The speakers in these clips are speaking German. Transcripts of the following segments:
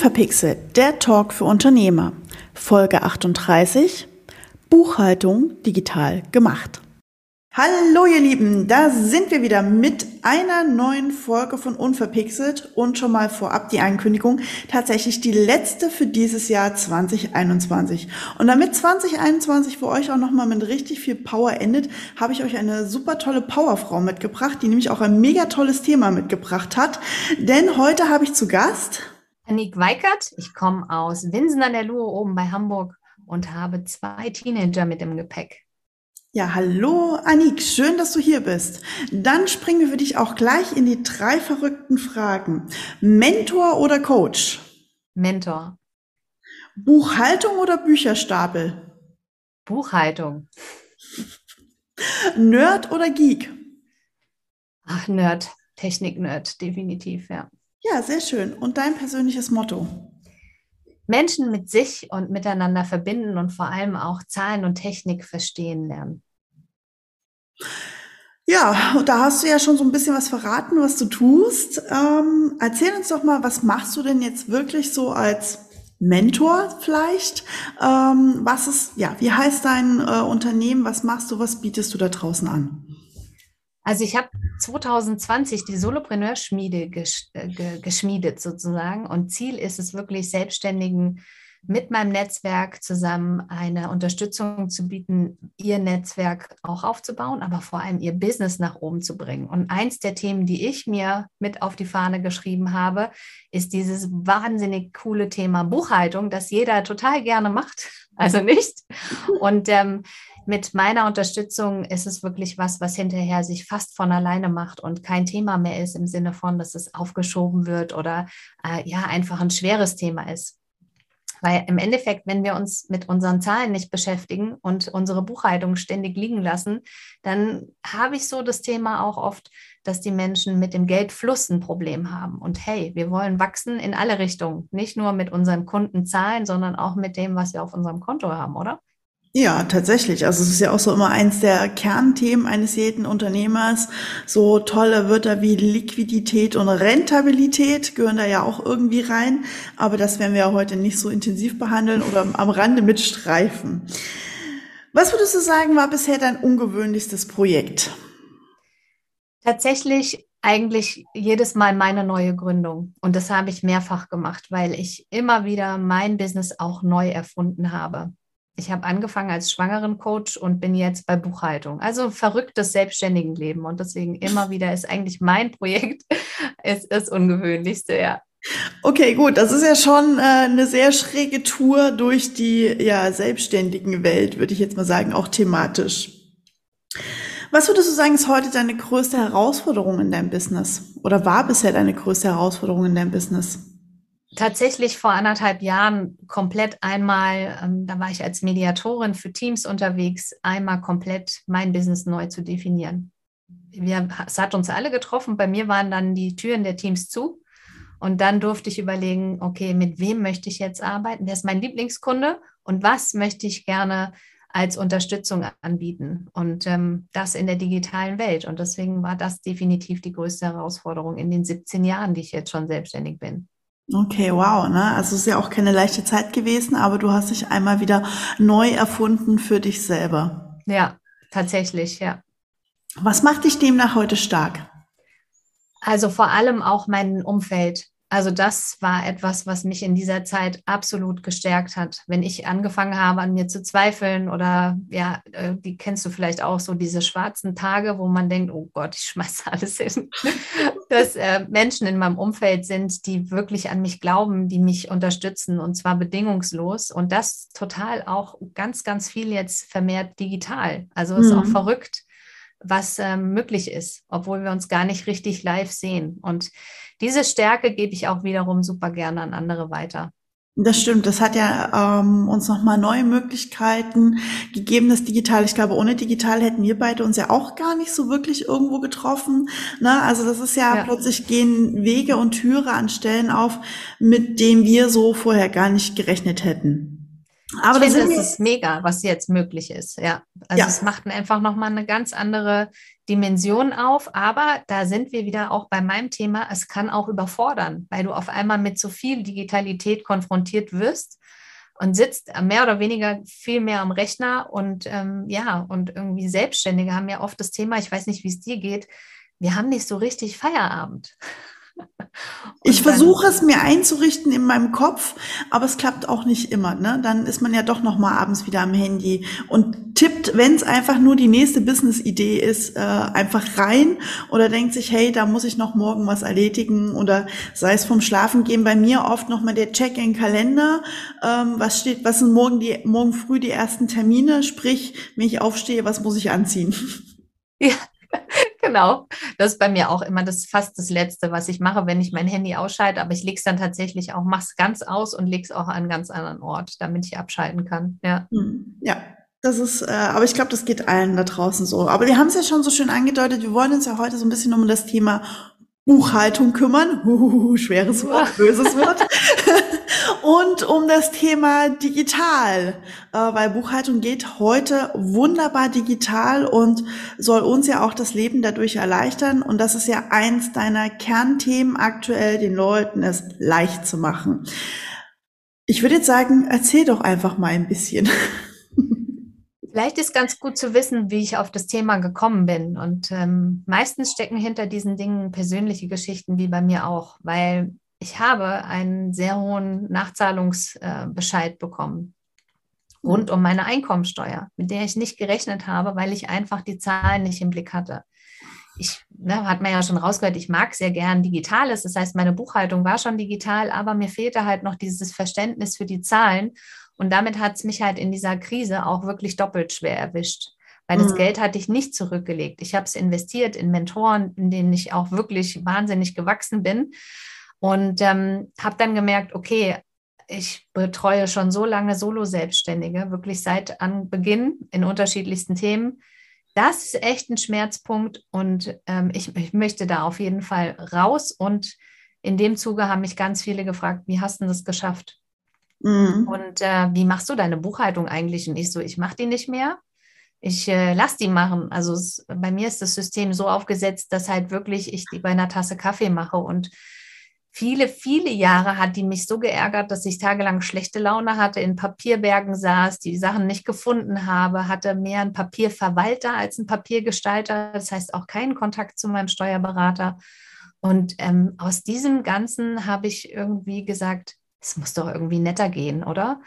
Unverpixelt, der Talk für Unternehmer. Folge 38. Buchhaltung digital gemacht. Hallo ihr Lieben, da sind wir wieder mit einer neuen Folge von Unverpixelt und schon mal vorab die Ankündigung, tatsächlich die letzte für dieses Jahr 2021. Und damit 2021 für euch auch nochmal mit richtig viel Power endet, habe ich euch eine super tolle Powerfrau mitgebracht, die nämlich auch ein mega tolles Thema mitgebracht hat. Denn heute habe ich zu Gast Annik Weikert. Ich komme aus Winsen an der Luhe oben bei Hamburg und habe zwei Teenager mit im Gepäck. Ja, hallo Annik, schön, dass du hier bist. Dann springen wir für dich auch gleich in die drei verrückten Fragen. Mentor oder Coach? Mentor. Buchhaltung oder Bücherstapel? Buchhaltung. Nerd oder Geek? Ach, Nerd. Technik-Nerd, definitiv, ja. Ja, sehr schön. Und dein persönliches Motto? Menschen mit sich und miteinander verbinden und vor allem auch Zahlen und Technik verstehen lernen. Ja, und da hast du ja schon so ein bisschen was verraten, was du tust. Ähm, erzähl uns doch mal, was machst du denn jetzt wirklich so als Mentor vielleicht? Ähm, was ist, ja, wie heißt dein äh, Unternehmen? Was machst du? Was bietest du da draußen an? Also ich habe 2020 die Solopreneur-Schmiede äh, geschmiedet sozusagen und Ziel ist es wirklich Selbstständigen mit meinem Netzwerk zusammen eine Unterstützung zu bieten, ihr Netzwerk auch aufzubauen, aber vor allem ihr Business nach oben zu bringen. Und eins der Themen, die ich mir mit auf die Fahne geschrieben habe, ist dieses wahnsinnig coole Thema Buchhaltung, das jeder total gerne macht, also nicht. Und ähm, mit meiner Unterstützung ist es wirklich was, was hinterher sich fast von alleine macht und kein Thema mehr ist im Sinne von, dass es aufgeschoben wird oder äh, ja einfach ein schweres Thema ist. Weil im Endeffekt, wenn wir uns mit unseren Zahlen nicht beschäftigen und unsere Buchhaltung ständig liegen lassen, dann habe ich so das Thema auch oft, dass die Menschen mit dem Geldfluss ein Problem haben. Und hey, wir wollen wachsen in alle Richtungen, nicht nur mit unseren Kundenzahlen, sondern auch mit dem, was wir auf unserem Konto haben, oder? Ja, tatsächlich. Also es ist ja auch so immer eins der Kernthemen eines jeden Unternehmers. So tolle Wörter wie Liquidität und Rentabilität gehören da ja auch irgendwie rein. Aber das werden wir ja heute nicht so intensiv behandeln oder am Rande mitstreifen. Was würdest du sagen, war bisher dein ungewöhnlichstes Projekt? Tatsächlich eigentlich jedes Mal meine neue Gründung. Und das habe ich mehrfach gemacht, weil ich immer wieder mein Business auch neu erfunden habe. Ich habe angefangen als Schwangerencoach und bin jetzt bei Buchhaltung. Also verrücktes Selbstständigenleben. Und deswegen immer wieder ist eigentlich mein Projekt ist das Ungewöhnlichste, ja. Okay, gut. Das ist ja schon äh, eine sehr schräge Tour durch die ja, selbstständigen Welt, würde ich jetzt mal sagen, auch thematisch. Was würdest du sagen, ist heute deine größte Herausforderung in deinem Business? Oder war bisher deine größte Herausforderung in deinem Business? Tatsächlich vor anderthalb Jahren komplett einmal, ähm, da war ich als Mediatorin für Teams unterwegs, einmal komplett mein Business neu zu definieren. Wir, es hat uns alle getroffen. Bei mir waren dann die Türen der Teams zu. Und dann durfte ich überlegen, okay, mit wem möchte ich jetzt arbeiten? Wer ist mein Lieblingskunde? Und was möchte ich gerne als Unterstützung anbieten? Und ähm, das in der digitalen Welt. Und deswegen war das definitiv die größte Herausforderung in den 17 Jahren, die ich jetzt schon selbstständig bin. Okay, wow, ne? Also es ist ja auch keine leichte Zeit gewesen, aber du hast dich einmal wieder neu erfunden für dich selber. Ja, tatsächlich, ja. Was macht dich demnach heute stark? Also vor allem auch mein Umfeld. Also das war etwas, was mich in dieser Zeit absolut gestärkt hat. Wenn ich angefangen habe, an mir zu zweifeln oder ja, äh, die kennst du vielleicht auch so diese schwarzen Tage, wo man denkt, oh Gott, ich schmeiße alles hin. Dass äh, Menschen in meinem Umfeld sind, die wirklich an mich glauben, die mich unterstützen und zwar bedingungslos und das total auch ganz, ganz viel jetzt vermehrt digital. Also ist mhm. auch verrückt was ähm, möglich ist, obwohl wir uns gar nicht richtig live sehen. Und diese Stärke gebe ich auch wiederum super gerne an andere weiter. Das stimmt, das hat ja ähm, uns nochmal neue Möglichkeiten gegeben, das Digital. Ich glaube, ohne Digital hätten wir beide uns ja auch gar nicht so wirklich irgendwo getroffen. Ne? Also das ist ja, ja, plötzlich gehen Wege und Türe an Stellen auf, mit denen wir so vorher gar nicht gerechnet hätten. Aber ich finde, das ist mega, was jetzt möglich ist. Ja, also ja. es macht einfach nochmal eine ganz andere Dimension auf. Aber da sind wir wieder auch bei meinem Thema. Es kann auch überfordern, weil du auf einmal mit so viel Digitalität konfrontiert wirst und sitzt mehr oder weniger viel mehr am Rechner. Und ähm, ja, und irgendwie Selbstständige haben ja oft das Thema, ich weiß nicht, wie es dir geht, wir haben nicht so richtig Feierabend. Ich versuche es mir einzurichten in meinem Kopf, aber es klappt auch nicht immer. Ne? Dann ist man ja doch noch mal abends wieder am Handy und tippt, wenn es einfach nur die nächste Business-Idee ist, äh, einfach rein oder denkt sich, hey, da muss ich noch morgen was erledigen oder sei es vom Schlafengehen bei mir oft noch mal der Check in Kalender, ähm, was steht, was sind morgen die morgen früh die ersten Termine, sprich, wenn ich aufstehe, was muss ich anziehen? Ja, genau. Das ist bei mir auch immer das fast das Letzte, was ich mache, wenn ich mein Handy ausschalte. Aber ich lege es dann tatsächlich auch, mache es ganz aus und lege es auch an einen ganz anderen Ort, damit ich abschalten kann. Ja. Hm, ja. Das ist, äh, aber ich glaube, das geht allen da draußen so. Aber wir haben es ja schon so schön angedeutet. Wir wollen uns ja heute so ein bisschen um das Thema Buchhaltung kümmern. Huhuhu, schweres Wort, böses Wort. und um das Thema digital, äh, weil Buchhaltung geht heute wunderbar digital und soll uns ja auch das Leben dadurch erleichtern. Und das ist ja eins deiner Kernthemen aktuell, den Leuten es leicht zu machen. Ich würde jetzt sagen, erzähl doch einfach mal ein bisschen. Vielleicht ist ganz gut zu wissen, wie ich auf das Thema gekommen bin. Und ähm, meistens stecken hinter diesen Dingen persönliche Geschichten, wie bei mir auch, weil ich habe einen sehr hohen Nachzahlungsbescheid äh, bekommen rund mhm. um meine Einkommensteuer, mit der ich nicht gerechnet habe, weil ich einfach die Zahlen nicht im Blick hatte. Ich, ne, hat man ja schon rausgehört, ich mag sehr gern Digitales. Das heißt, meine Buchhaltung war schon digital, aber mir fehlte halt noch dieses Verständnis für die Zahlen. Und damit hat es mich halt in dieser Krise auch wirklich doppelt schwer erwischt. Weil das mhm. Geld hatte ich nicht zurückgelegt. Ich habe es investiert in Mentoren, in denen ich auch wirklich wahnsinnig gewachsen bin. Und ähm, habe dann gemerkt, okay, ich betreue schon so lange Solo-Selbstständige, wirklich seit Anbeginn in unterschiedlichsten Themen. Das ist echt ein Schmerzpunkt und ähm, ich, ich, möchte da auf jeden Fall raus. Und in dem Zuge haben mich ganz viele gefragt, wie hast du das geschafft? Mhm. Und äh, wie machst du deine Buchhaltung eigentlich? Und ich so, ich mache die nicht mehr. Ich äh, lasse die machen. Also es, bei mir ist das System so aufgesetzt, dass halt wirklich ich die bei einer Tasse Kaffee mache und viele, viele Jahre hat die mich so geärgert, dass ich tagelang schlechte Laune hatte, in Papierbergen saß, die Sachen nicht gefunden habe, hatte mehr einen Papierverwalter als einen Papiergestalter, das heißt auch keinen Kontakt zu meinem Steuerberater. Und ähm, aus diesem Ganzen habe ich irgendwie gesagt, es muss doch irgendwie netter gehen, oder?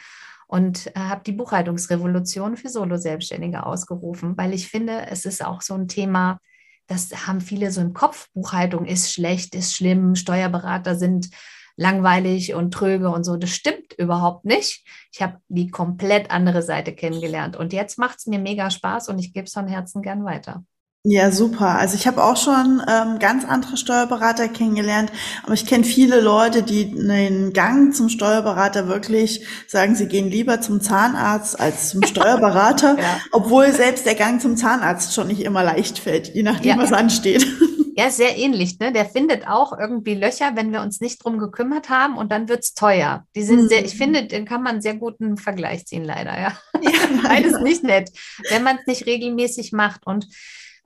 Und äh, habe die Buchhaltungsrevolution für Solo-Selbstständige ausgerufen, weil ich finde, es ist auch so ein Thema, das haben viele so im Kopf. Buchhaltung ist schlecht, ist schlimm, Steuerberater sind langweilig und tröge und so. Das stimmt überhaupt nicht. Ich habe die komplett andere Seite kennengelernt und jetzt macht es mir mega Spaß und ich gebe es von Herzen gern weiter. Ja, super. Also ich habe auch schon ähm, ganz andere Steuerberater kennengelernt, aber ich kenne viele Leute, die den Gang zum Steuerberater wirklich sagen, sie gehen lieber zum Zahnarzt als zum Steuerberater, ja. obwohl selbst der Gang zum Zahnarzt schon nicht immer leicht fällt, je nachdem, ja. was ansteht. Ja, sehr ähnlich. Ne? Der findet auch irgendwie Löcher, wenn wir uns nicht drum gekümmert haben und dann wird's teuer. Die sind mhm. sehr, ich finde, den kann man einen sehr guten Vergleich ziehen, leider. Ja, ja beides nicht nett, wenn man es nicht regelmäßig macht und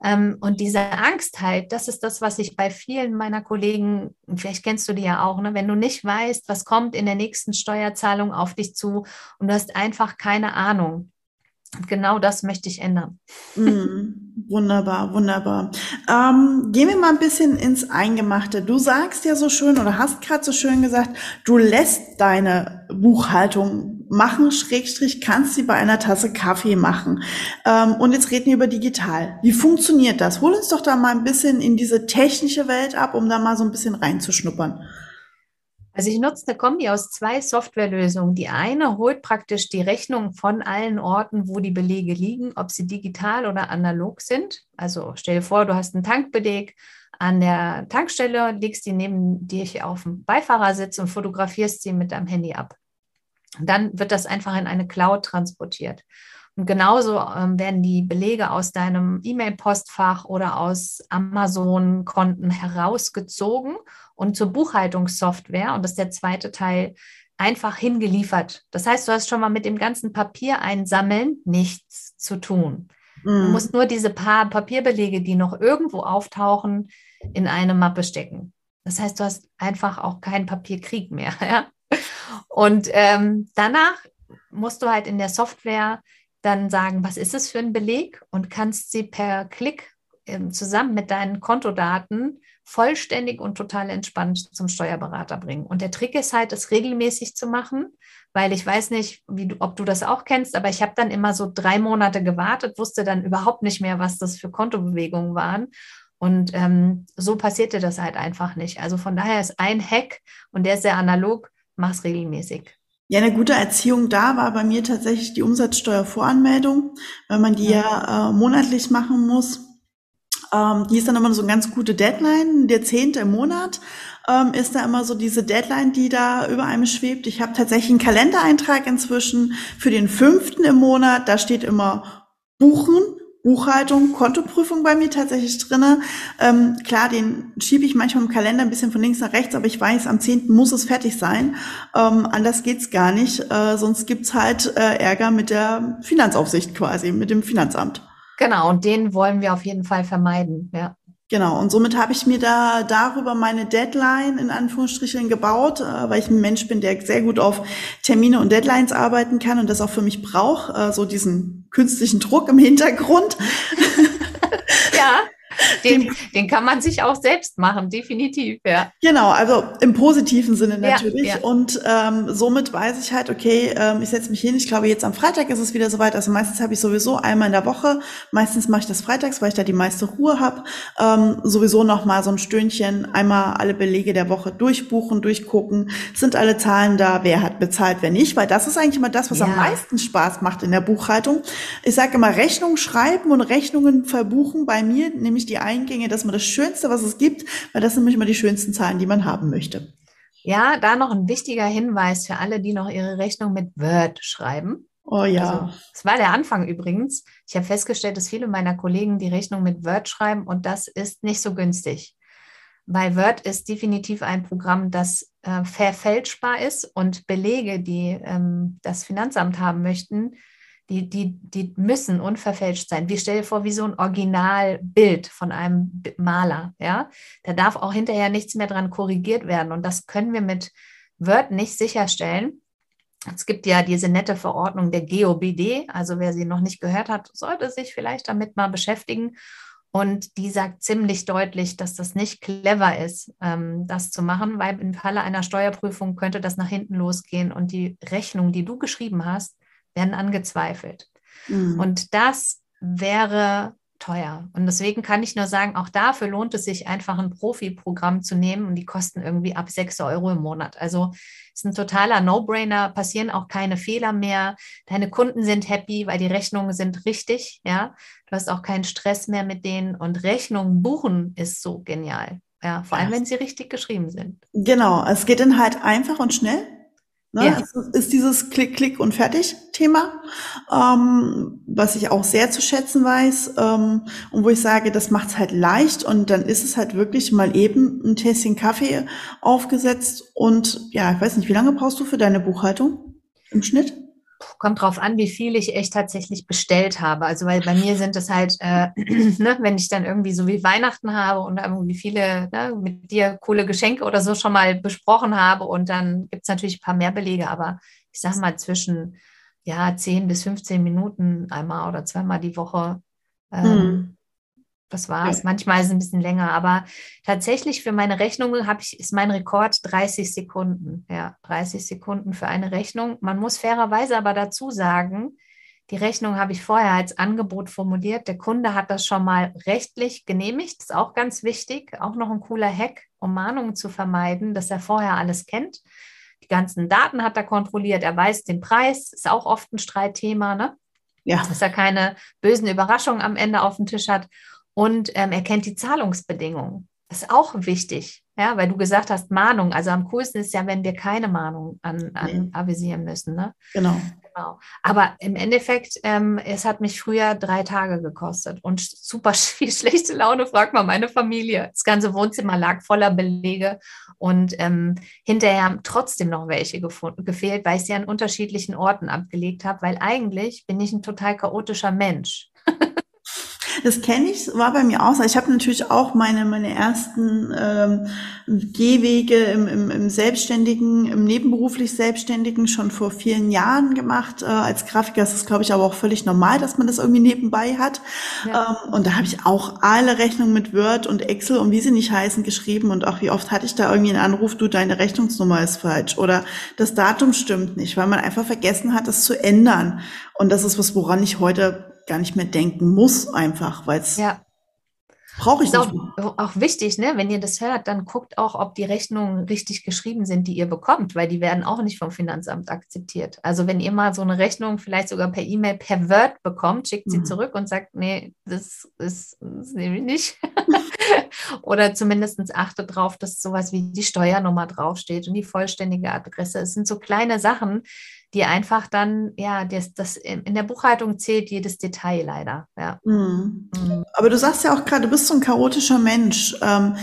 und diese Angst halt, das ist das, was ich bei vielen meiner Kollegen, vielleicht kennst du die ja auch, ne, wenn du nicht weißt, was kommt in der nächsten Steuerzahlung auf dich zu und du hast einfach keine Ahnung. Genau das möchte ich ändern. Mm, wunderbar, wunderbar. Ähm, gehen wir mal ein bisschen ins Eingemachte. Du sagst ja so schön oder hast gerade so schön gesagt, du lässt deine Buchhaltung machen, Schrägstrich, kannst sie bei einer Tasse Kaffee machen. Ähm, und jetzt reden wir über digital. Wie funktioniert das? Hol uns doch da mal ein bisschen in diese technische Welt ab, um da mal so ein bisschen reinzuschnuppern. Also ich nutze eine Kombi aus zwei Softwarelösungen. Die eine holt praktisch die Rechnung von allen Orten, wo die Belege liegen, ob sie digital oder analog sind. Also stell dir vor, du hast einen Tankbeleg an der Tankstelle, legst die neben dir auf dem Beifahrersitz und fotografierst sie mit deinem Handy ab dann wird das einfach in eine Cloud transportiert. Und genauso ähm, werden die Belege aus deinem E-Mail-Postfach oder aus Amazon-Konten herausgezogen und zur Buchhaltungssoftware, und das ist der zweite Teil, einfach hingeliefert. Das heißt, du hast schon mal mit dem ganzen Papier einsammeln nichts zu tun. Mhm. Du musst nur diese paar Papierbelege, die noch irgendwo auftauchen, in eine Mappe stecken. Das heißt, du hast einfach auch keinen Papierkrieg mehr. Ja? Und ähm, danach musst du halt in der Software dann sagen, was ist es für ein Beleg und kannst sie per Klick äh, zusammen mit deinen Kontodaten vollständig und total entspannt zum Steuerberater bringen. Und der Trick ist halt, es regelmäßig zu machen, weil ich weiß nicht, du, ob du das auch kennst, aber ich habe dann immer so drei Monate gewartet, wusste dann überhaupt nicht mehr, was das für Kontobewegungen waren. Und ähm, so passierte das halt einfach nicht. Also von daher ist ein Hack und der ist sehr analog, mach's regelmäßig. Ja, eine gute Erziehung da war bei mir tatsächlich die Umsatzsteuervoranmeldung, weil man die ja, äh, monatlich machen muss. Ähm, die ist dann immer so eine ganz gute Deadline. Der zehnte im Monat ähm, ist da immer so diese Deadline, die da über einem schwebt. Ich habe tatsächlich einen Kalendereintrag inzwischen für den fünften im Monat. Da steht immer Buchen. Buchhaltung, Kontoprüfung bei mir tatsächlich drinne. Ähm, klar, den schiebe ich manchmal im Kalender ein bisschen von links nach rechts, aber ich weiß, am 10. muss es fertig sein. Ähm, anders geht's gar nicht. Äh, sonst gibt's halt äh, Ärger mit der Finanzaufsicht quasi, mit dem Finanzamt. Genau, und den wollen wir auf jeden Fall vermeiden, ja. Genau, und somit habe ich mir da darüber meine Deadline in Anführungsstrichen gebaut, äh, weil ich ein Mensch bin, der sehr gut auf Termine und Deadlines arbeiten kann und das auch für mich braucht, äh, so diesen künstlichen Druck im Hintergrund. ja. Den, den kann man sich auch selbst machen, definitiv, ja. Genau, also im positiven Sinne natürlich. Ja, ja. Und ähm, somit weiß ich halt, okay, ähm, ich setze mich hin. Ich glaube, jetzt am Freitag ist es wieder soweit. Also meistens habe ich sowieso einmal in der Woche. Meistens mache ich das freitags, weil ich da die meiste Ruhe habe. Ähm, sowieso noch mal so ein Stündchen, einmal alle Belege der Woche durchbuchen, durchgucken. Sind alle Zahlen da? Wer hat bezahlt, wer nicht? Weil das ist eigentlich immer das, was ja. am meisten Spaß macht in der Buchhaltung. Ich sage immer Rechnungen schreiben und Rechnungen verbuchen bei mir, nämlich die Eingänge, das ist immer das Schönste, was es gibt, weil das sind nämlich immer die schönsten Zahlen, die man haben möchte. Ja, da noch ein wichtiger Hinweis für alle, die noch ihre Rechnung mit Word schreiben. Oh ja. Also, das war der Anfang übrigens. Ich habe festgestellt, dass viele meiner Kollegen die Rechnung mit Word schreiben und das ist nicht so günstig. Weil Word ist definitiv ein Programm, das äh, verfälschbar ist und Belege, die ähm, das Finanzamt haben möchten, die, die, die müssen unverfälscht sein. Wir stellen vor, wie so ein Originalbild von einem Maler. Ja? Da darf auch hinterher nichts mehr dran korrigiert werden. Und das können wir mit Word nicht sicherstellen. Es gibt ja diese nette Verordnung der GOBD. Also wer sie noch nicht gehört hat, sollte sich vielleicht damit mal beschäftigen. Und die sagt ziemlich deutlich, dass das nicht clever ist, ähm, das zu machen, weil im Falle einer Steuerprüfung könnte das nach hinten losgehen und die Rechnung, die du geschrieben hast, werden angezweifelt. Mhm. Und das wäre teuer. Und deswegen kann ich nur sagen, auch dafür lohnt es sich einfach ein Profi-Programm zu nehmen und die kosten irgendwie ab 6 Euro im Monat. Also ist ein totaler No-Brainer, passieren auch keine Fehler mehr. Deine Kunden sind happy, weil die Rechnungen sind richtig, ja. Du hast auch keinen Stress mehr mit denen und Rechnungen buchen ist so genial. Ja, vor allem, wenn sie richtig geschrieben sind. Genau, es geht dann halt einfach und schnell. Ne? Ja. Es ist dieses Klick, Klick und fertig Thema, ähm, was ich auch sehr zu schätzen weiß ähm, und wo ich sage, das macht es halt leicht und dann ist es halt wirklich mal eben ein Tässchen Kaffee aufgesetzt und ja, ich weiß nicht, wie lange brauchst du für deine Buchhaltung im Schnitt? Kommt drauf an, wie viel ich echt tatsächlich bestellt habe. Also weil bei mir sind es halt, äh, ne, wenn ich dann irgendwie so wie Weihnachten habe und irgendwie viele ne, mit dir coole Geschenke oder so schon mal besprochen habe und dann gibt es natürlich ein paar mehr Belege, aber ich sage mal zwischen ja 10 bis 15 Minuten einmal oder zweimal die Woche. Ähm, Das war's. Ja. Manchmal ist es ein bisschen länger, aber tatsächlich für meine Rechnung habe ich, ist mein Rekord 30 Sekunden. Ja, 30 Sekunden für eine Rechnung. Man muss fairerweise aber dazu sagen, die Rechnung habe ich vorher als Angebot formuliert. Der Kunde hat das schon mal rechtlich genehmigt. Das ist auch ganz wichtig. Auch noch ein cooler Hack, um Mahnungen zu vermeiden, dass er vorher alles kennt. Die ganzen Daten hat er kontrolliert. Er weiß den Preis. Ist auch oft ein Streitthema, ne? Ja. Dass er keine bösen Überraschungen am Ende auf dem Tisch hat und ähm, er kennt die Zahlungsbedingungen. Das ist auch wichtig, ja, weil du gesagt hast, Mahnung. Also am coolsten ist ja, wenn wir keine Mahnung an, an nee. avisieren müssen. Ne? Genau. Genau. Aber im Endeffekt, ähm, es hat mich früher drei Tage gekostet und super viel schlechte Laune, fragt mal meine Familie. Das ganze Wohnzimmer lag voller Belege und ähm, hinterher haben trotzdem noch welche gefehlt, weil ich sie an unterschiedlichen Orten abgelegt habe, weil eigentlich bin ich ein total chaotischer Mensch. Das kenne ich, war bei mir auch so. Ich habe natürlich auch meine, meine ersten ähm, Gehwege im, im, im Selbstständigen, im nebenberuflich Selbstständigen schon vor vielen Jahren gemacht. Äh, als Grafiker ist es, glaube ich, aber auch völlig normal, dass man das irgendwie nebenbei hat. Ja. Ähm, und da habe ich auch alle Rechnungen mit Word und Excel und wie sie nicht heißen geschrieben. Und auch wie oft hatte ich da irgendwie einen Anruf, du, deine Rechnungsnummer ist falsch oder das Datum stimmt nicht, weil man einfach vergessen hat, das zu ändern. Und das ist was, woran ich heute gar nicht mehr denken muss, einfach, weil es ja. brauche ich ist nicht. Auch, auch wichtig, ne? wenn ihr das hört, dann guckt auch, ob die Rechnungen richtig geschrieben sind, die ihr bekommt, weil die werden auch nicht vom Finanzamt akzeptiert. Also wenn ihr mal so eine Rechnung vielleicht sogar per E-Mail, per Word bekommt, schickt sie mhm. zurück und sagt, nee, das ist, das nehme ich nicht. Oder zumindest achtet darauf, dass sowas wie die Steuernummer draufsteht und die vollständige Adresse. Es sind so kleine Sachen, die einfach dann, ja, das, das in der Buchhaltung zählt jedes Detail leider. Ja. Mhm. Mhm. Aber du sagst ja auch gerade, du bist so ein chaotischer Mensch. Ähm,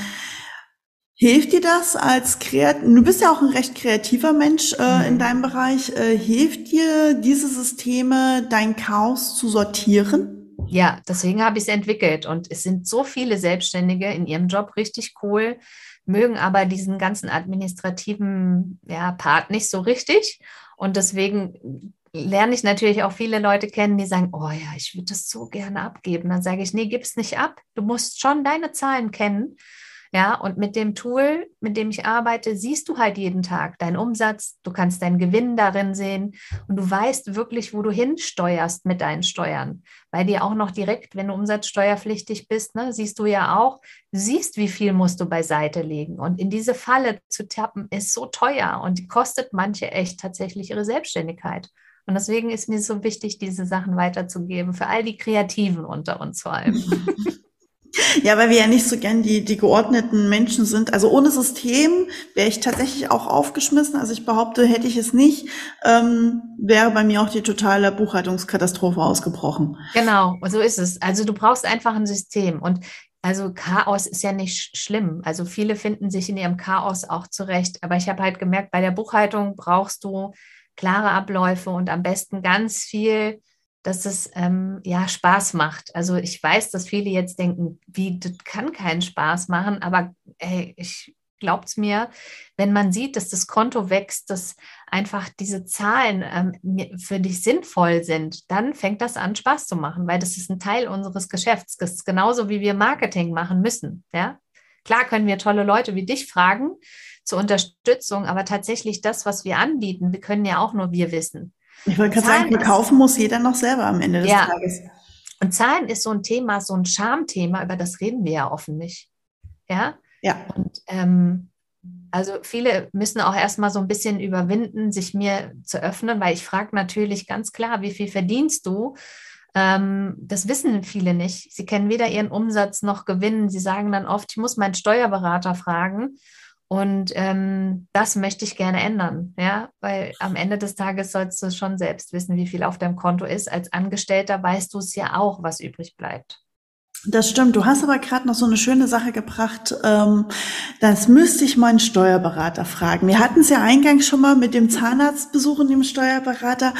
hilft dir das als Kreat du bist ja auch ein recht kreativer Mensch äh, mhm. in deinem Bereich, äh, hilft dir diese Systeme, dein Chaos zu sortieren? Ja, deswegen habe ich es entwickelt und es sind so viele Selbstständige in ihrem Job richtig cool, mögen aber diesen ganzen administrativen ja, Part nicht so richtig und deswegen lerne ich natürlich auch viele Leute kennen, die sagen, oh ja, ich würde das so gerne abgeben. Dann sage ich, nee, gib es nicht ab. Du musst schon deine Zahlen kennen ja, und mit dem Tool, mit dem ich arbeite, siehst du halt jeden Tag deinen Umsatz, du kannst deinen Gewinn darin sehen und du weißt wirklich, wo du hinsteuerst mit deinen Steuern. Weil dir auch noch direkt, wenn du umsatzsteuerpflichtig bist, ne, siehst du ja auch, siehst, wie viel musst du beiseite legen. Und in diese Falle zu tappen, ist so teuer und kostet manche echt tatsächlich ihre Selbstständigkeit. Und deswegen ist mir so wichtig, diese Sachen weiterzugeben, für all die Kreativen unter uns vor allem. Ja, weil wir ja nicht so gern die, die geordneten Menschen sind. Also ohne System wäre ich tatsächlich auch aufgeschmissen. Also ich behaupte, hätte ich es nicht, ähm, wäre bei mir auch die totale Buchhaltungskatastrophe ausgebrochen. Genau, so ist es. Also du brauchst einfach ein System. Und also Chaos ist ja nicht schlimm. Also viele finden sich in ihrem Chaos auch zurecht. Aber ich habe halt gemerkt, bei der Buchhaltung brauchst du klare Abläufe und am besten ganz viel dass es ähm, ja Spaß macht. Also ich weiß, dass viele jetzt denken, wie, das kann keinen Spaß machen, aber ey, ich glaubt mir, wenn man sieht, dass das Konto wächst, dass einfach diese Zahlen ähm, für dich sinnvoll sind, dann fängt das an, Spaß zu machen, weil das ist ein Teil unseres Geschäfts. Das ist genauso wie wir Marketing machen müssen. Ja? Klar können wir tolle Leute wie dich fragen zur Unterstützung, aber tatsächlich das, was wir anbieten, wir können ja auch nur wir wissen. Ich wollte gerade sagen, verkaufen muss jeder noch selber am Ende des ja. Tages. Und Zahlen ist so ein Thema, so ein Schamthema, über das reden wir ja offen nicht. Ja. Ja. Und ähm, also viele müssen auch erstmal so ein bisschen überwinden, sich mir zu öffnen, weil ich frage natürlich ganz klar, wie viel verdienst du? Ähm, das wissen viele nicht. Sie kennen weder ihren Umsatz noch Gewinn. Sie sagen dann oft, ich muss meinen Steuerberater fragen. Und ähm, das möchte ich gerne ändern, ja, weil am Ende des Tages sollst du schon selbst wissen, wie viel auf deinem Konto ist. Als Angestellter weißt du es ja auch, was übrig bleibt. Das stimmt. Du hast aber gerade noch so eine schöne Sache gebracht. Ähm, das müsste ich meinen Steuerberater fragen. Wir hatten es ja eingangs schon mal mit dem Zahnarztbesuch und dem Steuerberater.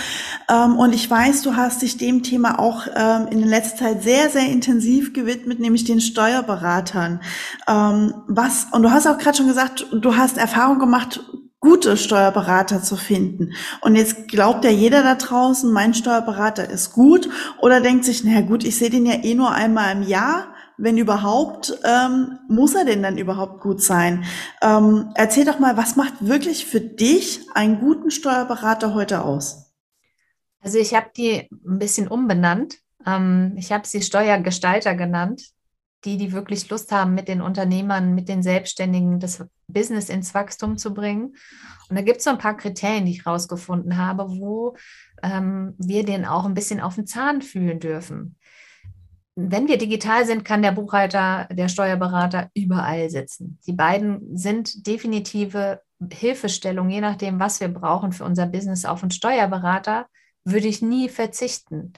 Ähm, und ich weiß, du hast dich dem Thema auch ähm, in letzter Zeit sehr, sehr intensiv gewidmet, nämlich den Steuerberatern. was, und du hast auch gerade schon gesagt, du hast Erfahrung gemacht, gute Steuerberater zu finden. Und jetzt glaubt ja jeder da draußen, mein Steuerberater ist gut oder denkt sich, naja gut, ich sehe den ja eh nur einmal im Jahr. Wenn überhaupt, ähm, muss er denn dann überhaupt gut sein? Ähm, erzähl doch mal, was macht wirklich für dich einen guten Steuerberater heute aus? Also ich habe die ein bisschen umbenannt. Ähm, ich habe sie Steuergestalter genannt, die, die wirklich Lust haben, mit den Unternehmern, mit den Selbstständigen das Business ins Wachstum zu bringen. Und da gibt es so ein paar Kriterien, die ich rausgefunden habe, wo ähm, wir den auch ein bisschen auf den Zahn fühlen dürfen. Wenn wir digital sind, kann der Buchhalter, der Steuerberater überall sitzen. Die beiden sind definitive Hilfestellung, je nachdem, was wir brauchen für unser Business auf einen Steuerberater würde ich nie verzichten,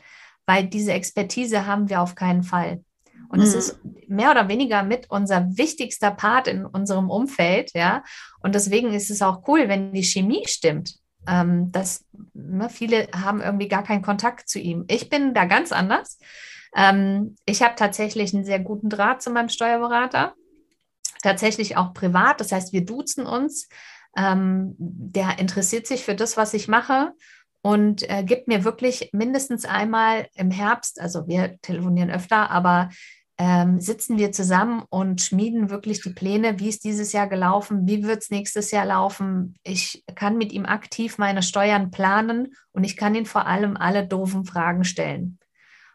weil diese Expertise haben wir auf keinen Fall. Und mhm. es ist mehr oder weniger mit unser wichtigster Part in unserem Umfeld, ja. Und deswegen ist es auch cool, wenn die Chemie stimmt. Ähm, dass ne, viele haben irgendwie gar keinen Kontakt zu ihm. Ich bin da ganz anders. Ähm, ich habe tatsächlich einen sehr guten Draht zu meinem Steuerberater. Tatsächlich auch privat. Das heißt, wir duzen uns. Ähm, der interessiert sich für das, was ich mache und äh, gibt mir wirklich mindestens einmal im Herbst, also wir telefonieren öfter, aber ähm, sitzen wir zusammen und schmieden wirklich die Pläne, wie ist dieses Jahr gelaufen, wie wird es nächstes Jahr laufen. Ich kann mit ihm aktiv meine Steuern planen und ich kann ihn vor allem alle doofen Fragen stellen.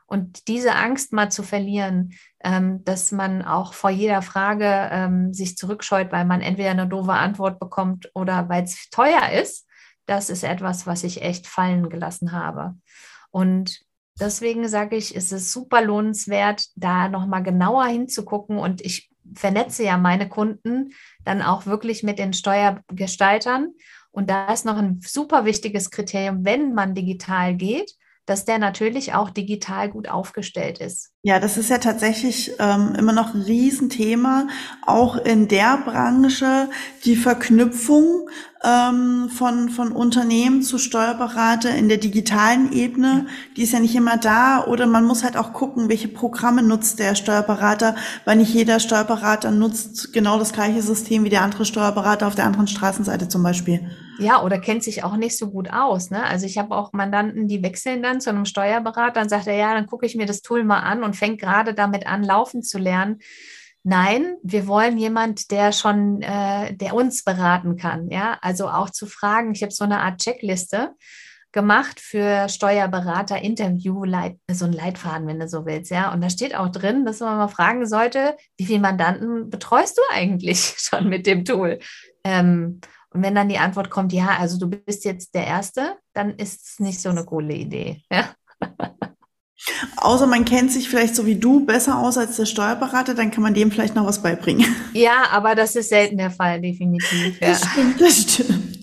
Und diese Angst mal zu verlieren, ähm, dass man auch vor jeder Frage ähm, sich zurückscheut, weil man entweder eine doofe Antwort bekommt oder weil es teuer ist, das ist etwas, was ich echt fallen gelassen habe. Und Deswegen sage ich, ist es super lohnenswert, da nochmal genauer hinzugucken. Und ich vernetze ja meine Kunden dann auch wirklich mit den Steuergestaltern. Und da ist noch ein super wichtiges Kriterium, wenn man digital geht, dass der natürlich auch digital gut aufgestellt ist. Ja, das ist ja tatsächlich ähm, immer noch ein Riesenthema, auch in der Branche, die Verknüpfung ähm, von, von Unternehmen zu Steuerberater in der digitalen Ebene, die ist ja nicht immer da. Oder man muss halt auch gucken, welche Programme nutzt der Steuerberater, weil nicht jeder Steuerberater nutzt genau das gleiche System wie der andere Steuerberater auf der anderen Straßenseite zum Beispiel. Ja, oder kennt sich auch nicht so gut aus. Ne? Also ich habe auch Mandanten, die wechseln dann zu einem Steuerberater, dann sagt er, ja, dann gucke ich mir das Tool mal an und fängt gerade damit an, laufen zu lernen. Nein, wir wollen jemand, der schon, äh, der uns beraten kann. Ja, also auch zu fragen. Ich habe so eine Art Checkliste gemacht für Steuerberater, Interview, Leit, so ein Leitfaden, wenn du so willst, ja. Und da steht auch drin, dass man mal fragen sollte, wie viele Mandanten betreust du eigentlich schon mit dem Tool? Ähm, und wenn dann die Antwort kommt, ja, also du bist jetzt der Erste, dann ist es nicht so eine coole Idee. Ja? Außer man kennt sich vielleicht so wie du besser aus als der Steuerberater, dann kann man dem vielleicht noch was beibringen. Ja, aber das ist selten der Fall, definitiv. Ja. Das stimmt, das stimmt.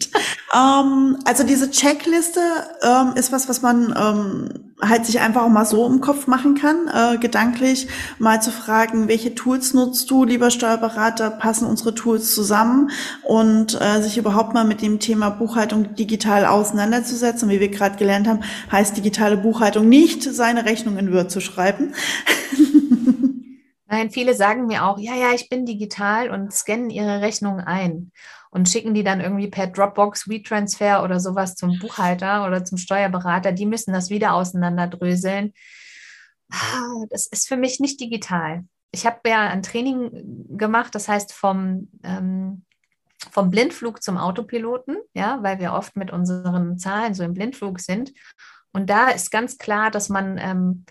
Ähm, also diese Checkliste ähm, ist was, was man ähm, halt sich einfach auch mal so im Kopf machen kann, äh, gedanklich mal zu fragen, welche Tools nutzt du, lieber Steuerberater, passen unsere Tools zusammen und äh, sich überhaupt mal mit dem Thema Buchhaltung digital auseinanderzusetzen. Wie wir gerade gelernt haben, heißt digitale Buchhaltung nicht, seine Rechnung in Word zu schreiben. Nein, viele sagen mir auch, ja, ja, ich bin digital und scannen ihre Rechnungen ein und schicken die dann irgendwie per Dropbox, WeTransfer oder sowas zum Buchhalter oder zum Steuerberater. Die müssen das wieder auseinanderdröseln. Ah, das ist für mich nicht digital. Ich habe ja ein Training gemacht, das heißt vom, ähm, vom Blindflug zum Autopiloten, ja, weil wir oft mit unseren Zahlen so im Blindflug sind. Und da ist ganz klar, dass man ähm,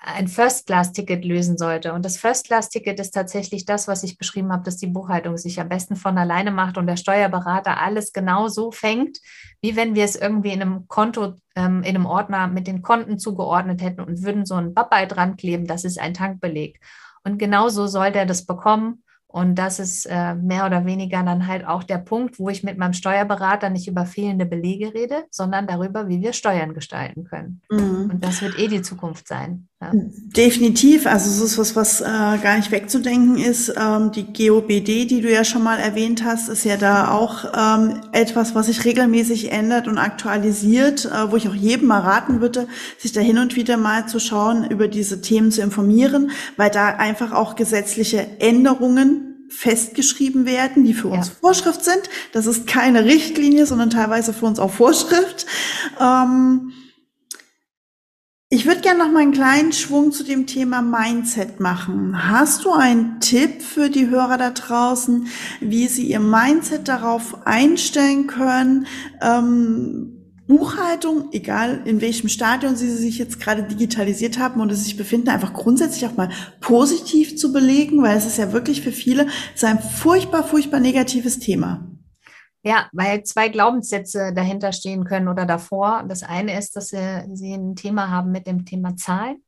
ein First-Class-Ticket lösen sollte. Und das First-Class-Ticket ist tatsächlich das, was ich beschrieben habe, dass die Buchhaltung sich am besten von alleine macht und der Steuerberater alles genau so fängt, wie wenn wir es irgendwie in einem Konto, ähm, in einem Ordner mit den Konten zugeordnet hätten und würden so ein Babbei dran kleben, das ist ein Tankbeleg. Und genauso soll der das bekommen. Und das ist äh, mehr oder weniger dann halt auch der Punkt, wo ich mit meinem Steuerberater nicht über fehlende Belege rede, sondern darüber, wie wir Steuern gestalten können. Mhm. Und das wird eh die Zukunft sein. Ja. Definitiv. Also es ist was, was äh, gar nicht wegzudenken ist. Ähm, die GOBD, die du ja schon mal erwähnt hast, ist ja da auch ähm, etwas, was sich regelmäßig ändert und aktualisiert, äh, wo ich auch jedem mal raten würde, sich da hin und wieder mal zu schauen, über diese Themen zu informieren, weil da einfach auch gesetzliche Änderungen festgeschrieben werden, die für uns ja. Vorschrift sind. Das ist keine Richtlinie, sondern teilweise für uns auch Vorschrift. Ähm, ich würde gerne noch mal einen kleinen Schwung zu dem Thema Mindset machen. Hast du einen Tipp für die Hörer da draußen, wie sie ihr Mindset darauf einstellen können, ähm, Buchhaltung, egal in welchem Stadion Sie sich jetzt gerade digitalisiert haben oder sich befinden, einfach grundsätzlich auch mal positiv zu belegen, weil es ist ja wirklich für viele so ein furchtbar, furchtbar negatives Thema. Ja, weil zwei Glaubenssätze dahinter stehen können oder davor. Das eine ist, dass sie, sie ein Thema haben mit dem Thema Zahlen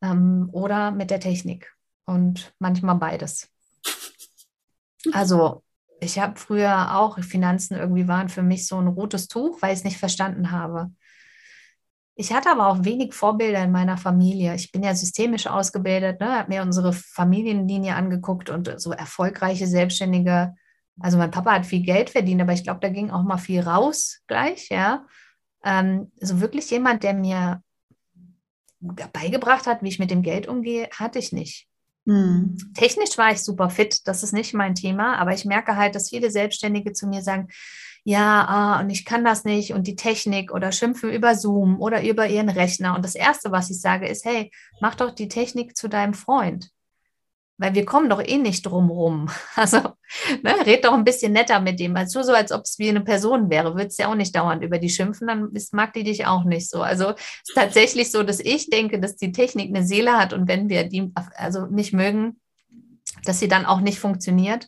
ähm, oder mit der Technik und manchmal beides. Also ich habe früher auch, Finanzen irgendwie waren für mich so ein rotes Tuch, weil ich es nicht verstanden habe. Ich hatte aber auch wenig Vorbilder in meiner Familie. Ich bin ja systemisch ausgebildet, ne? habe mir unsere Familienlinie angeguckt und so erfolgreiche Selbstständige. Also mein Papa hat viel Geld verdient, aber ich glaube, da ging auch mal viel raus gleich, ja. Ähm, also wirklich jemand, der mir beigebracht hat, wie ich mit dem Geld umgehe, hatte ich nicht. Hm. Technisch war ich super fit, das ist nicht mein Thema, aber ich merke halt, dass viele Selbstständige zu mir sagen, ja, ah, und ich kann das nicht und die Technik oder schimpfen über Zoom oder über ihren Rechner. Und das Erste, was ich sage, ist, hey, mach doch die Technik zu deinem Freund. Weil wir kommen doch eh nicht drum rum. Also, ne, red doch ein bisschen netter mit dem. Also so, als ob es wie eine Person wäre. Würdest ja auch nicht dauernd über die schimpfen, dann ist, mag die dich auch nicht so. Also es ist tatsächlich so, dass ich denke, dass die Technik eine Seele hat und wenn wir die also nicht mögen, dass sie dann auch nicht funktioniert.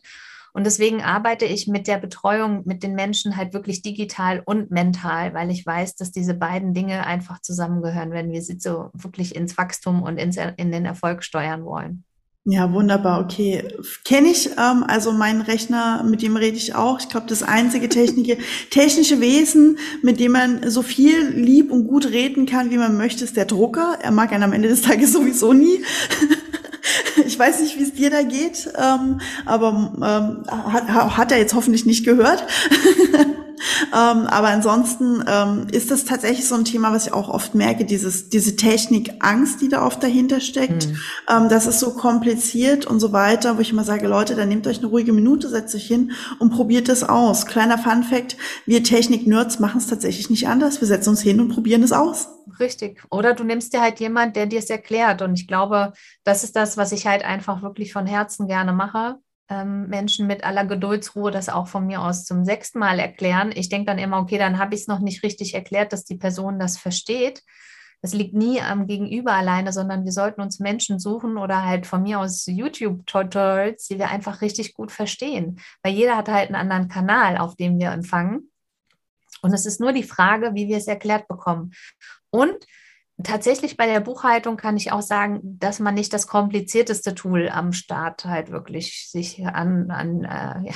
Und deswegen arbeite ich mit der Betreuung mit den Menschen halt wirklich digital und mental, weil ich weiß, dass diese beiden Dinge einfach zusammengehören, wenn wir sie so wirklich ins Wachstum und ins, in den Erfolg steuern wollen. Ja, wunderbar, okay. Kenne ich, ähm, also meinen Rechner, mit dem rede ich auch. Ich glaube, das einzige technische, technische Wesen, mit dem man so viel lieb und gut reden kann, wie man möchte, ist der Drucker. Er mag einen am Ende des Tages sowieso nie. Ich weiß nicht, wie es dir da geht, ähm, aber ähm, hat, hat er jetzt hoffentlich nicht gehört. ähm, aber ansonsten ähm, ist das tatsächlich so ein Thema, was ich auch oft merke, dieses, diese Technikangst, die da oft dahinter steckt. Mhm. Ähm, das ist so kompliziert und so weiter, wo ich immer sage, Leute, dann nehmt euch eine ruhige Minute, setzt euch hin und probiert es aus. Kleiner Fun Fact, wir Technik-Nerds machen es tatsächlich nicht anders. Wir setzen uns hin und probieren es aus. Richtig. Oder du nimmst dir halt jemand, der dir es erklärt. Und ich glaube, das ist das, was ich halt einfach wirklich von Herzen gerne mache ähm, Menschen mit aller Geduldsruhe das auch von mir aus zum sechsten Mal erklären. Ich denke dann immer, okay, dann habe ich es noch nicht richtig erklärt, dass die Person das versteht. Das liegt nie am Gegenüber alleine, sondern wir sollten uns Menschen suchen oder halt von mir aus YouTube-Tutorials, die wir einfach richtig gut verstehen. Weil jeder hat halt einen anderen Kanal, auf dem wir empfangen. Und es ist nur die Frage, wie wir es erklärt bekommen. Und tatsächlich bei der Buchhaltung kann ich auch sagen, dass man nicht das komplizierteste Tool am Start halt wirklich sich an, an äh,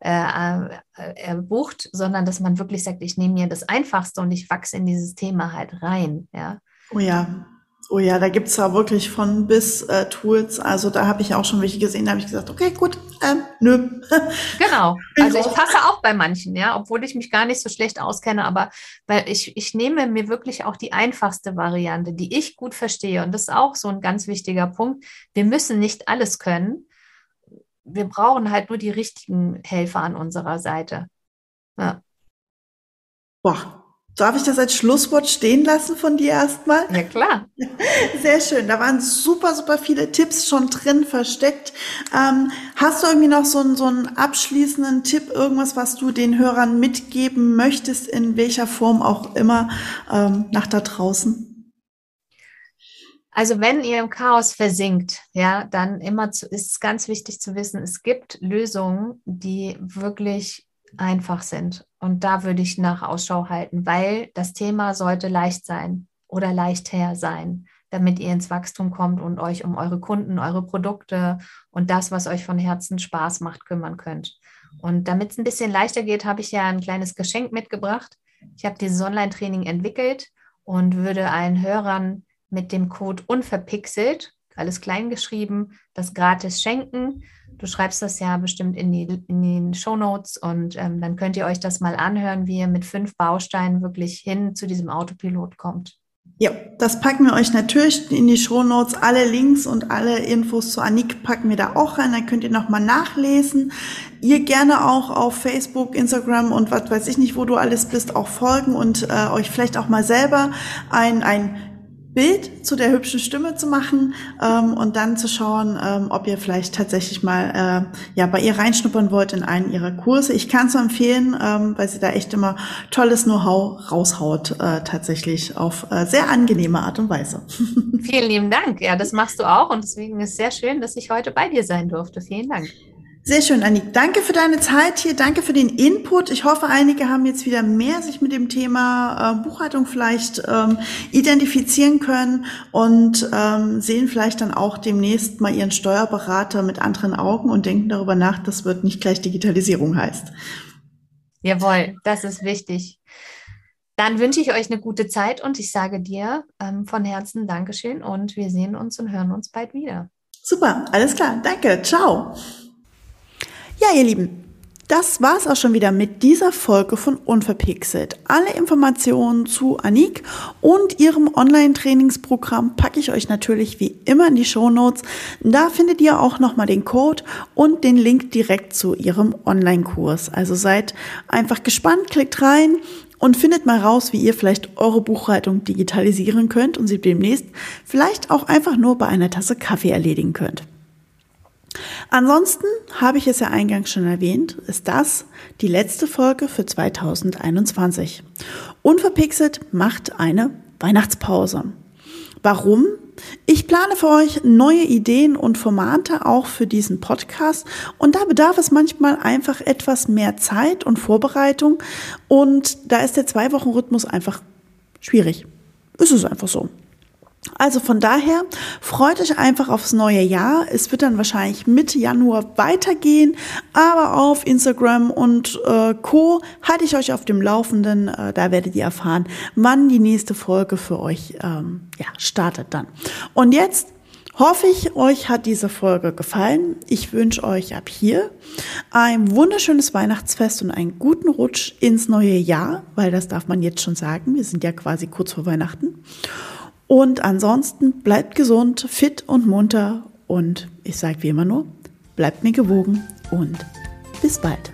ja, äh, äh, bucht, sondern dass man wirklich sagt, ich nehme mir das Einfachste und ich wachse in dieses Thema halt rein. Ja. Oh ja, Oh ja, da gibt's ja wirklich von bis äh, Tools. Also da habe ich auch schon welche gesehen, da habe ich gesagt, okay, gut, ähm, nö. Genau. Also ich passe auch bei manchen, ja, obwohl ich mich gar nicht so schlecht auskenne, aber weil ich, ich nehme mir wirklich auch die einfachste Variante, die ich gut verstehe. Und das ist auch so ein ganz wichtiger Punkt. Wir müssen nicht alles können. Wir brauchen halt nur die richtigen Helfer an unserer Seite. Ja. Boah, Darf ich das als Schlusswort stehen lassen von dir erstmal? Ja, klar. Sehr schön. Da waren super, super viele Tipps schon drin versteckt. Ähm, hast du irgendwie noch so einen, so einen abschließenden Tipp, irgendwas, was du den Hörern mitgeben möchtest, in welcher Form auch immer, ähm, nach da draußen? Also wenn ihr im Chaos versinkt, ja, dann immer zu, ist es ganz wichtig zu wissen, es gibt Lösungen, die wirklich einfach sind. Und da würde ich nach Ausschau halten, weil das Thema sollte leicht sein oder leichter sein, damit ihr ins Wachstum kommt und euch um eure Kunden, eure Produkte und das, was euch von Herzen Spaß macht, kümmern könnt. Und damit es ein bisschen leichter geht, habe ich ja ein kleines Geschenk mitgebracht. Ich habe dieses Online-Training entwickelt und würde allen Hörern mit dem Code unverpixelt, alles klein geschrieben, das gratis schenken. Du schreibst das ja bestimmt in, die, in den Show Notes und ähm, dann könnt ihr euch das mal anhören, wie ihr mit fünf Bausteinen wirklich hin zu diesem Autopilot kommt. Ja, das packen wir euch natürlich in die Show Notes. Alle Links und alle Infos zu Anik packen wir da auch rein. Dann könnt ihr nochmal nachlesen. Ihr gerne auch auf Facebook, Instagram und was weiß ich nicht, wo du alles bist, auch folgen und äh, euch vielleicht auch mal selber ein, ein Bild zu der hübschen Stimme zu machen ähm, und dann zu schauen, ähm, ob ihr vielleicht tatsächlich mal äh, ja bei ihr reinschnuppern wollt in einen ihrer Kurse. Ich kann es empfehlen, ähm, weil sie da echt immer tolles Know-how raushaut, äh, tatsächlich auf äh, sehr angenehme Art und Weise. Vielen lieben Dank. Ja, das machst du auch und deswegen ist es sehr schön, dass ich heute bei dir sein durfte. Vielen Dank. Sehr schön, Annik. Danke für deine Zeit hier. Danke für den Input. Ich hoffe, einige haben jetzt wieder mehr sich mit dem Thema äh, Buchhaltung vielleicht ähm, identifizieren können und ähm, sehen vielleicht dann auch demnächst mal ihren Steuerberater mit anderen Augen und denken darüber nach, das wird nicht gleich Digitalisierung heißt. Jawohl, das ist wichtig. Dann wünsche ich euch eine gute Zeit und ich sage dir ähm, von Herzen Dankeschön und wir sehen uns und hören uns bald wieder. Super, alles klar. Danke. Ciao. Ja, ihr Lieben, das war's auch schon wieder mit dieser Folge von Unverpixelt. Alle Informationen zu Anik und ihrem Online-Trainingsprogramm packe ich euch natürlich wie immer in die Show Notes. Da findet ihr auch nochmal den Code und den Link direkt zu ihrem Online-Kurs. Also seid einfach gespannt, klickt rein und findet mal raus, wie ihr vielleicht eure Buchhaltung digitalisieren könnt und sie demnächst vielleicht auch einfach nur bei einer Tasse Kaffee erledigen könnt. Ansonsten habe ich es ja eingangs schon erwähnt, ist das die letzte Folge für 2021. Unverpixelt macht eine Weihnachtspause. Warum? Ich plane für euch neue Ideen und Formate auch für diesen Podcast und da bedarf es manchmal einfach etwas mehr Zeit und Vorbereitung und da ist der Zwei-Wochen-Rhythmus einfach schwierig. Ist es einfach so. Also von daher freut euch einfach aufs neue Jahr. Es wird dann wahrscheinlich Mitte Januar weitergehen, aber auf Instagram und äh, Co halte ich euch auf dem Laufenden. Äh, da werdet ihr erfahren, wann die nächste Folge für euch ähm, ja, startet dann. Und jetzt hoffe ich, euch hat diese Folge gefallen. Ich wünsche euch ab hier ein wunderschönes Weihnachtsfest und einen guten Rutsch ins neue Jahr, weil das darf man jetzt schon sagen. Wir sind ja quasi kurz vor Weihnachten. Und ansonsten bleibt gesund, fit und munter und ich sage wie immer nur, bleibt mir gewogen und bis bald.